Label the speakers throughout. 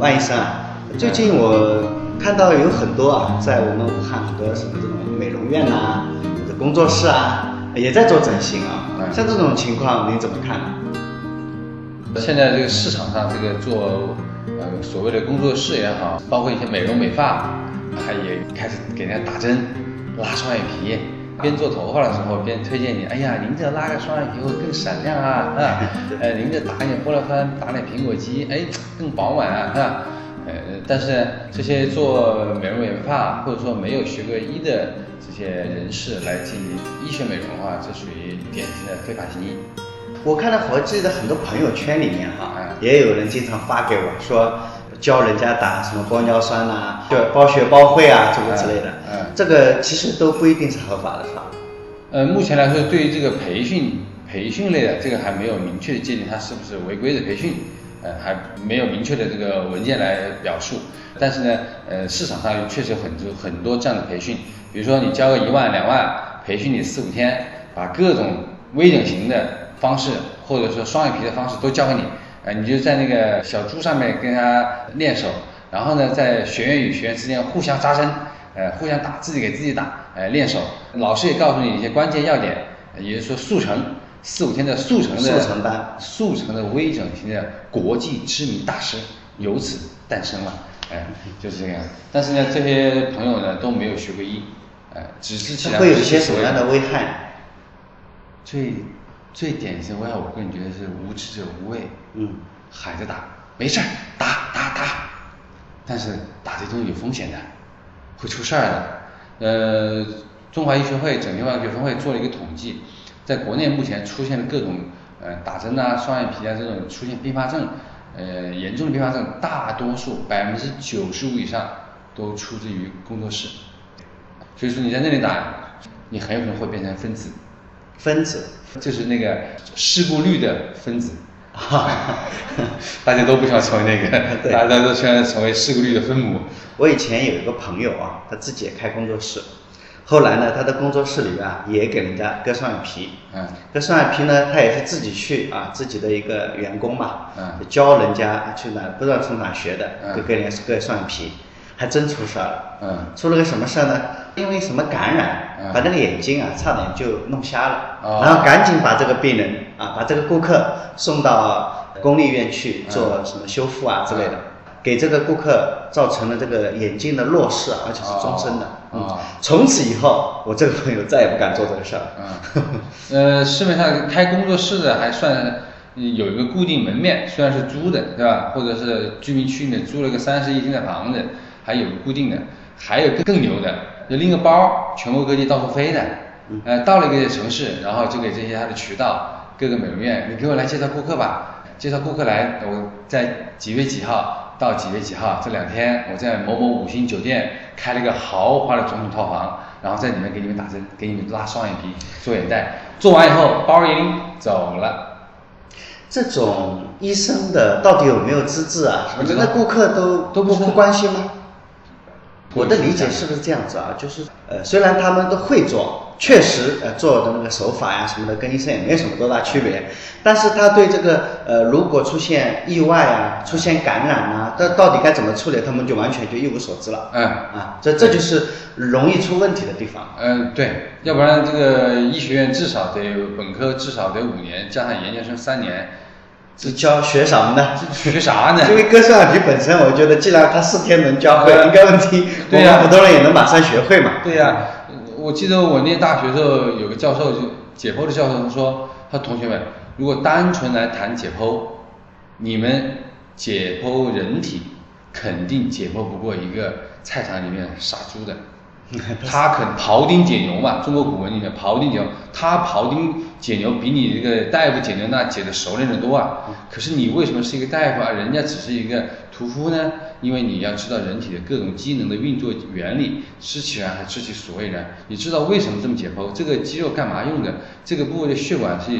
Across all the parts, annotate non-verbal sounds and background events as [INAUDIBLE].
Speaker 1: 万医生啊，最近我看到有很多啊，在我们武汉很多什么这种美容院呐、或者工作室啊，也在做整形啊。
Speaker 2: 嗯
Speaker 1: 像这种情况您怎么看呢？
Speaker 2: 现在这个市场上，这个做呃所谓的工作室也好，包括一些美容美发，还也开始给人家打针、拉双眼皮。边做头发的时候边推荐你，哎呀，您这拉个双眼皮会更闪亮啊，啊，[LAUGHS] 呃，您这打点玻尿酸、打点苹果肌，哎，更饱满啊，啊，呃，但是这些做美容美发或者说没有学过医的这些人士来进行医学美容的话，这属于典型的非法行医。
Speaker 1: 我看到我记得很多朋友圈里面哈、
Speaker 2: 嗯
Speaker 1: 也有人经常发给我说，教人家打什么玻尿酸呐、就包学包会啊，这个之类的。
Speaker 2: 嗯嗯
Speaker 1: 这个其实都不一定是合法的，是吧？
Speaker 2: 呃，目前来说，对于这个培训培训类的，这个还没有明确的界定它是不是违规的培训，呃，还没有明确的这个文件来表述。但是呢，呃，市场上确实有很多很多这样的培训，比如说你交个一万两万，培训你四五天，把各种微整形的方式或者说双眼皮的方式都教给你，呃，你就在那个小猪上面跟他练手，然后呢，在学员与学员之间互相扎针。呃，互相打，自己给自己打，呃，练手。老师也告诉你一些关键要点，呃也就是说速成，四五天的速成的
Speaker 1: 速成班
Speaker 2: 速成的微整形的国际知名大师由此诞生了，哎、就是这个样。但是呢，这些朋友呢都没有学过医，呃，只是起来
Speaker 1: 会有一些什么样的危害呢？
Speaker 2: 最最典型的危害，我个人觉得是无知者无畏，
Speaker 1: 嗯，
Speaker 2: 喊着打，没事儿，打打打，但是打这东西有风险的，会出事儿的。呃，中华医学会整形外科学分会做了一个统计，在国内目前出现的各种呃打针啊、双眼皮啊这种出现并发症，呃严重的并发症，大多数百分之九十五以上都出自于工作室。所以说你在那里打，你很有可能会变成分子，
Speaker 1: 分子。
Speaker 2: 就是那个事故率的分子。[LAUGHS] 大家都不想成为那个，
Speaker 1: 对
Speaker 2: 大家都希望成为事故率的分母。
Speaker 1: 我以前有一个朋友啊，他自己也开工作室，后来呢，他的工作室里边啊也给人家割双眼皮，
Speaker 2: 嗯
Speaker 1: 割双眼皮呢，他也是自己去啊，自己的一个员工嘛，
Speaker 2: 嗯
Speaker 1: 教人家去哪不知道从哪学的，
Speaker 2: 嗯
Speaker 1: 就给人家割双眼皮，还真出事儿了。
Speaker 2: 嗯
Speaker 1: 出了个什么事儿呢？因为什么感染，
Speaker 2: 嗯。
Speaker 1: 把那个眼睛啊差点就弄瞎了，
Speaker 2: 哦。
Speaker 1: 然后赶紧把这个病人啊，把这个顾客送到公立医院去做什么修复啊之类的，
Speaker 2: 嗯。
Speaker 1: 给这个顾客造成了这个眼睛的弱视，而且是终身的。
Speaker 2: 哦哦。
Speaker 1: 嗯，从此以后，我这个朋友再也不敢做这个事儿。
Speaker 2: 嗯，呃，市面上开工作室的还算有一个固定门面，虽然是租的，对吧？或者是居民区里面租了个三室一厅的房子，还有个固定的，还有更更牛的，就拎个包，全国各地到处飞的。呃，到了一个城市，然后就给这些他的渠道，各个美容院，你给我来介绍顾客吧，介绍顾客来，我在几月几号到几月几号这两天，我在某某五星酒店开了一个豪华的总统套房，然后在里面给你们打针，给你们拉双眼皮、做眼袋，做完以后包一拎走了。
Speaker 1: 这种医生的到底有没有资质啊？
Speaker 2: 不知道
Speaker 1: 那顾客都
Speaker 2: 都不
Speaker 1: 不关心吗？
Speaker 2: 不
Speaker 1: 我的理解是不是这样子啊？就是呃，虽然他们都会做，确实呃做的那个手法呀什么的跟医生也没什么多大区别，但是他对这个呃如果出现意外啊、出现感染啊，这到底该怎么处理，他们就完全就一无所知了。
Speaker 2: 嗯
Speaker 1: 啊，这这就是容易出问题的地方。
Speaker 2: 嗯，对，要不然这个医学院至少得本科至少得五年，加上研究生三年，
Speaker 1: 这教学什么呢？
Speaker 2: 学啥呢？
Speaker 1: 因为割双眼皮本身，我觉得既然他四天能教会，
Speaker 2: 呃
Speaker 1: 应该问题我
Speaker 2: 对呀
Speaker 1: 们普通人也能马上学会嘛。
Speaker 2: 对呀、我记得我念大学的时候，有个教授就解剖的教授他说，他说同学们，如果单纯来谈解剖，你们解剖人体肯定解剖不过一个菜场里面杀猪的。[LAUGHS] 他肯庖丁解牛嘛，中国古文里面庖丁解牛，他庖丁解牛比你这个大夫解牛那解的熟练的多啊。可是你为什么是一个大夫啊？人家只是一个屠夫呢？因为你要知道人体的各种机能的运作原理，知其然还知其所以然。你知道为什么这么解剖？这个肌肉干嘛用的？这个部位的血管是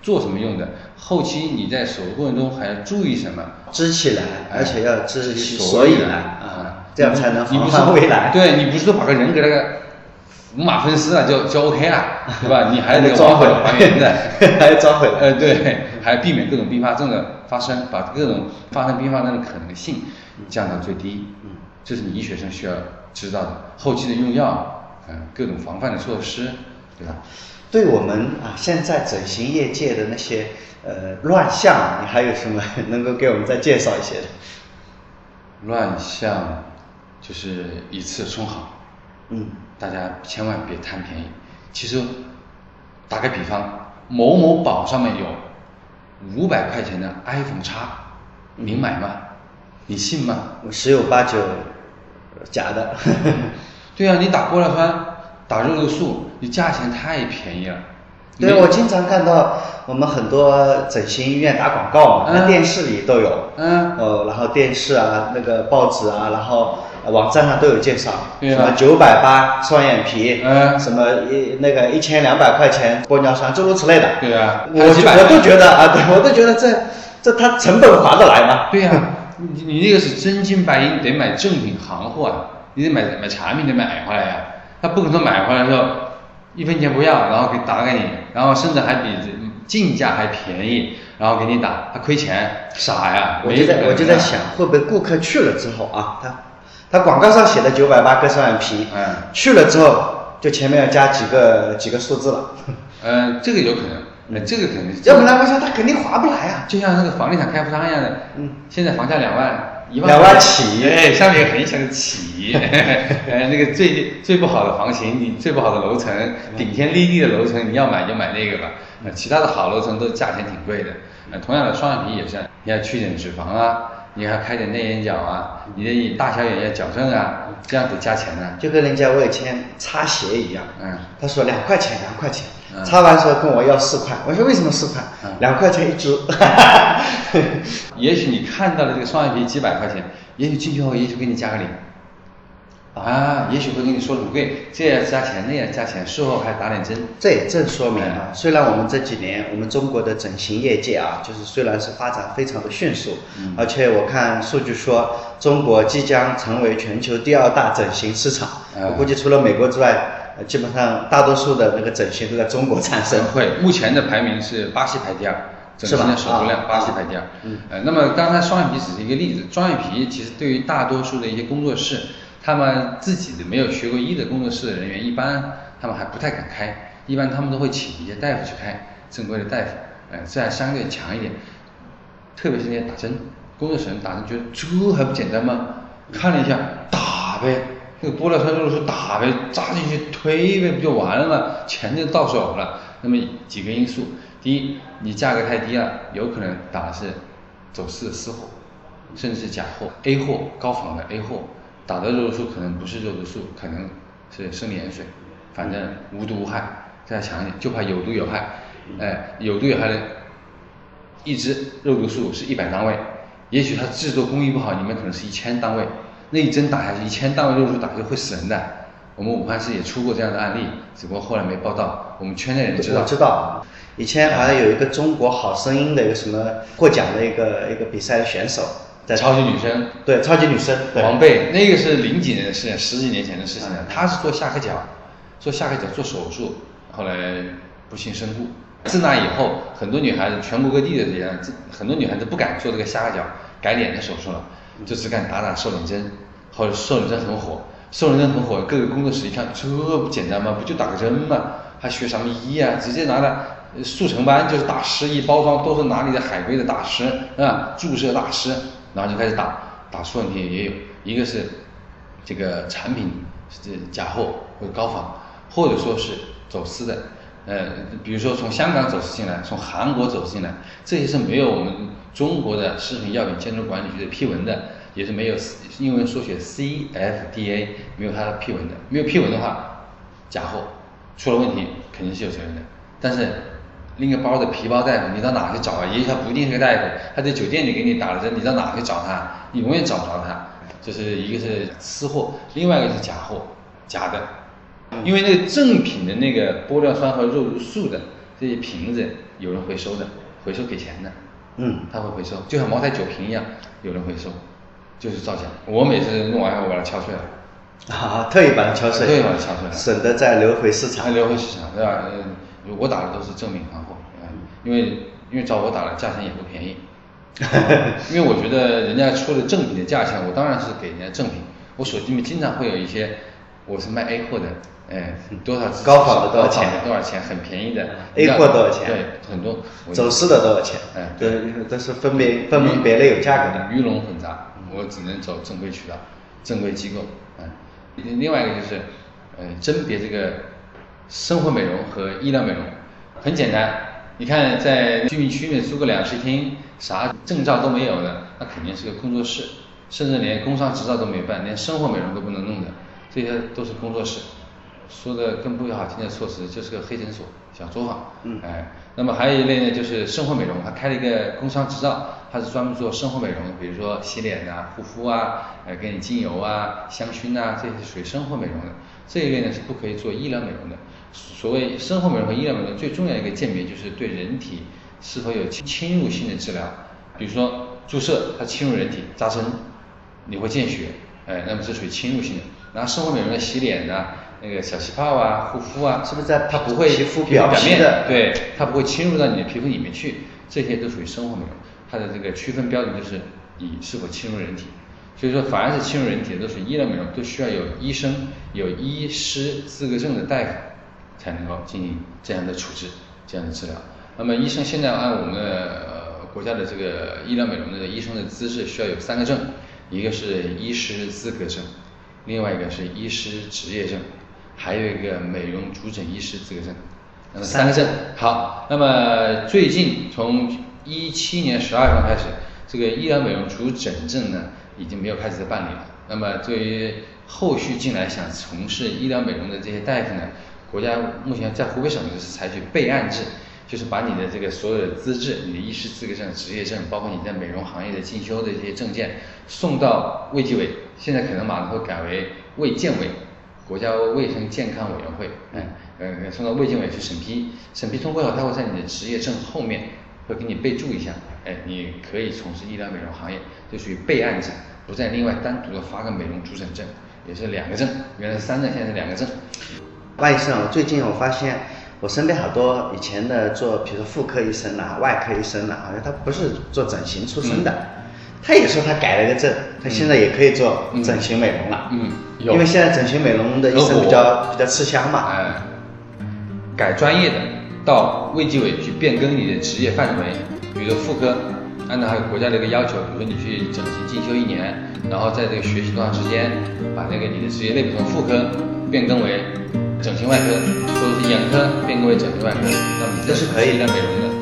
Speaker 2: 做什么用的？后期你在手术过程中还要注意什么？
Speaker 1: 知其然，而且要知其所
Speaker 2: 所以然
Speaker 1: 啊，这样才能防范未来。
Speaker 2: 对你不是说把个人给那个五马分尸了就就 OK 了，[LAUGHS] 对吧？你还得
Speaker 1: 抓回 [LAUGHS]
Speaker 2: 还原的，
Speaker 1: 还要抓回来。
Speaker 2: 呃，对，还避免各种并发症的发生，把各种发生并发症的可能性降到最低。嗯，这是你医学生需要知道的。后期的用药，嗯，各种防范的措施，对吧？
Speaker 1: 对我们啊，现在整形业界的那些呃乱象，你还有什么 [LAUGHS] 能够给我们再介绍一些的？
Speaker 2: 乱象就是一次充好，嗯，大家千万别贪便宜。其实打个比方，某某宝上面有五百块钱的 iPhone 叉，您买吗？你信吗？
Speaker 1: 十有八九假的。[LAUGHS]
Speaker 2: 对呀，你打玻尿酸。打肉毒素，你价钱太便宜了。
Speaker 1: 对，我经常看到我们很多整形医院打广告嘛，那电视里都有。嗯。哦，然后电视啊，那个报纸啊，然后网站上都有介绍。什么九百八双眼皮？嗯。什么一那个一千两百块钱玻尿酸，诸如此类的。
Speaker 2: 对啊。
Speaker 1: 我我都觉得啊，对，我都觉得这这它成本划得来吗？
Speaker 2: 对呀，你你那个是真金白银，得买正品行货啊，你得买买产品得买回来呀。他不可能买回来之后一分钱不要，然后给打给你，然后甚至还比进价还便宜，然后给你打，他亏钱，傻呀！
Speaker 1: 我就在我就在想，会不会顾客去了之后啊，他他广告上写的九百八割双眼皮，嗯，去了之后就前面要加几个几个数字了。
Speaker 2: 嗯，这个有可能，那这个肯定，
Speaker 1: 要不然我想他肯定划不来啊，
Speaker 2: 就像那个房地产开发商一样的，嗯，现在房价两万。
Speaker 1: 两万起，
Speaker 2: 哎，下面很想起，呃，[LAUGHS] 那个最最不好的房型，你最不好的楼层，顶天立地的楼层，你要买就买那个吧，那，其他的好楼层都价钱挺贵的，那，同样的双眼皮也是，你要去点脂肪啊，你还开点内眼角啊，你的大小眼要矫正啊，这样得加钱呢。
Speaker 1: 就跟人家我以前擦鞋一样，嗯，他说两块钱，两块钱。擦完时候跟我要四块，我说为什么四块？两块钱一支。[LAUGHS]
Speaker 2: 也许你看到的这个双眼皮几百块钱，也许进去后也许给你加个零。啊，也许会跟你说很贵，这也加钱，那也加钱，术后还打点针。
Speaker 1: 这也正说明啊，虽然我们这几年我们中国的整形业界啊，就是虽然是发展非常的迅速，而且我看数据说中国即将成为全球第二大整形市场。我估计除了美国之外。基本上大多数的那个整形都在中国产生。
Speaker 2: 会，目前的排名是巴西排第二，整形的手术量巴西排第二。嗯。呃，那么刚才双眼皮只是一个例子，双眼皮其实对于大多数的一些工作室，他们自己的没有学过医的工作室的人员，一般他们还不太敢开，一般他们都会请一些大夫去开，正规的大夫，呃，这样相对强一点。特别是那些打针，工作室人打针觉得这还不简单吗？看了一下，打呗。那个玻尿酸肉毒素打呗，扎进去推呗，不就完了吗？钱就到手了。那么几个因素，第一，你价格太低了，有可能打的是走私的私货，甚至是假货，A 货高仿的 A 货，打的肉毒素可能不是肉毒素，可能是生理盐水，反正无毒无害。再强一点，就怕有毒有害。哎，有毒有害的，一支肉毒素是一百单位，也许它制作工艺不好，里面可能是一千单位。那一针打下去，一千单位肉毒素打下去会死人的。我们武汉市也出过这样的案例，只不过后来没报道。我们圈内人知道。
Speaker 1: 我知道，以前好像有一个中国好声音的一个什么获奖的一个一个比赛的选手，在
Speaker 2: 超级女声。
Speaker 1: 对，超级女声。
Speaker 2: 王贝，那个是零几年的事情，十几年前的事情了。他是做下颌角，做下颌角做手术，后来不幸身故。自那以后，很多女孩子，全国各地的这样，很多女孩子不敢做这个下颌角改脸的手术了。就只敢打打瘦脸针，后来瘦脸针很火，瘦脸针很火，各个工作室一看，这不简单吗？不就打个针吗？还学什么医啊？直接拿来速成班，就是打湿一包装都是哪里的海归的大师啊，注射大师，然后就开始打，打出问题也有，一个是这个产品是假货或者高仿，或者说是走私的，呃，比如说从香港走私进来，从韩国走私进来，这些是没有我们。中国的食品药品监督管理局的批文的，也是没有英文缩写 CFDA 没有它的批文的，没有批文的话，假货出了问题肯定是有责任的。但是拎个包的皮包大夫，你到哪去找啊？也许他不一定是个大夫，他在酒店里给你打了针，你到哪去找他？你永远找不着他。就是一个是私货，另外一个是假货，假的。因为那个正品的那个玻尿酸和肉毒素的这些瓶子，有人回收的，回收给钱的。嗯，他会回收，就像茅台酒瓶一样，有人回收，就是造假。我每次弄完以后把它敲碎了，
Speaker 1: 啊，特意把它敲碎，
Speaker 2: 特意把它敲碎了，
Speaker 1: 省得再流回市场。
Speaker 2: 流回市场，对吧？我打的都是正品行货，因为因为找我打的价钱也不便宜，[LAUGHS] 因为我觉得人家出的正品的价钱，我当然是给人家正品。我手机里面经常会有一些，我是卖 A 货的，哎，[LAUGHS] 多少
Speaker 1: 高仿的多少钱
Speaker 2: 多少钱，很便宜的。
Speaker 1: A 货多少钱
Speaker 2: 对，很多。
Speaker 1: 走私的多少钱？
Speaker 2: 哎
Speaker 1: 对，都是分别分门别类有价格的。
Speaker 2: 鱼龙混杂，我只能走正规渠道、正规机构。嗯，另外一个就是，呃，甄别这个生活美容和医疗美容，很简单。你看，在居民区里面租个两室一厅，啥证照都没有的，那肯定是个工作室，甚至连工商执照都没办，连生活美容都不能弄的，这些都是工作室。说的更不好听的措辞，就是个黑诊所、小作坊。
Speaker 1: 嗯
Speaker 2: 哎，那么还有一类呢，就是生活美容，他开了一个工商执照，他是专门做生活美容，比如说洗脸啊、护肤啊、呃，给你精油啊、香薰啊，这些属于生活美容的。这一类呢是不可以做医疗美容的。所谓生活美容和医疗美容最重要一个鉴别，就是对人体是否有侵侵入性的治疗，比如说注射，它侵入人体扎针，你会见血，哎，那么这属于侵入性的。然后生活美容的洗脸呐、那个小气泡啊、护肤啊，
Speaker 1: 是不是在
Speaker 2: 它不会
Speaker 1: 皮肤
Speaker 2: 表面
Speaker 1: 的
Speaker 2: 对，它不会侵入到你的皮肤里面去，这些都属于生活美容。它的这个区分标准就是你是否侵入人体。所以说，凡是侵入人体的都是医疗美容，都需要有医生、有医师资格证的大夫才能够进行这样的处置、这样的治疗。那么医生现在按我们的呃国家的这个医疗美容的医生的资质需要有三个证，一个是医师资格证，另外一个是医师执业证，还有一个美容主诊医师资格证。那么三个证好，那么最近从一七年十二月份开始，这个医疗美容主诊证呢已经没有开始办理了。那么对于后续进来想从事医疗美容的这些大夫呢，国家目前在湖北省就是采取备案制，就是把你的这个所有的资质、你的医师资格证、执业证，包括你在美容行业的进修的这些证件，送到卫计委，现在可能马上会改为卫健委。国家卫生健康委员会，嗯，呃，送到卫健委去审批，审批通过后，他会在你的职业证后面会给你备注一下，哎，你可以从事医疗美容行业，就属于备案制，不再另外单独的发个美容主诊证，也是两个证，原来是三证，现在是两个证。
Speaker 1: 外医生，最近我发现我身边好多以前的做，比如说妇科医生啊、外科医生啊、好像他不是做整形出身的，他也说他改了个证，他现在也可以做
Speaker 2: 嗯
Speaker 1: 整形美容了。
Speaker 2: 嗯有
Speaker 1: 因为现在整形美容的医生比较比较吃香嘛。
Speaker 2: 哎，改专业的到卫计委去变更你的职业范围，比如说妇科，按照国家的一个要求，比如说你去整形进修一年，然后在这个学习多长时间，把那个你的职业类别从妇科变更为整形外科，或者是眼科变更为整形外科，那么你
Speaker 1: 这是可以
Speaker 2: 医疗美容的。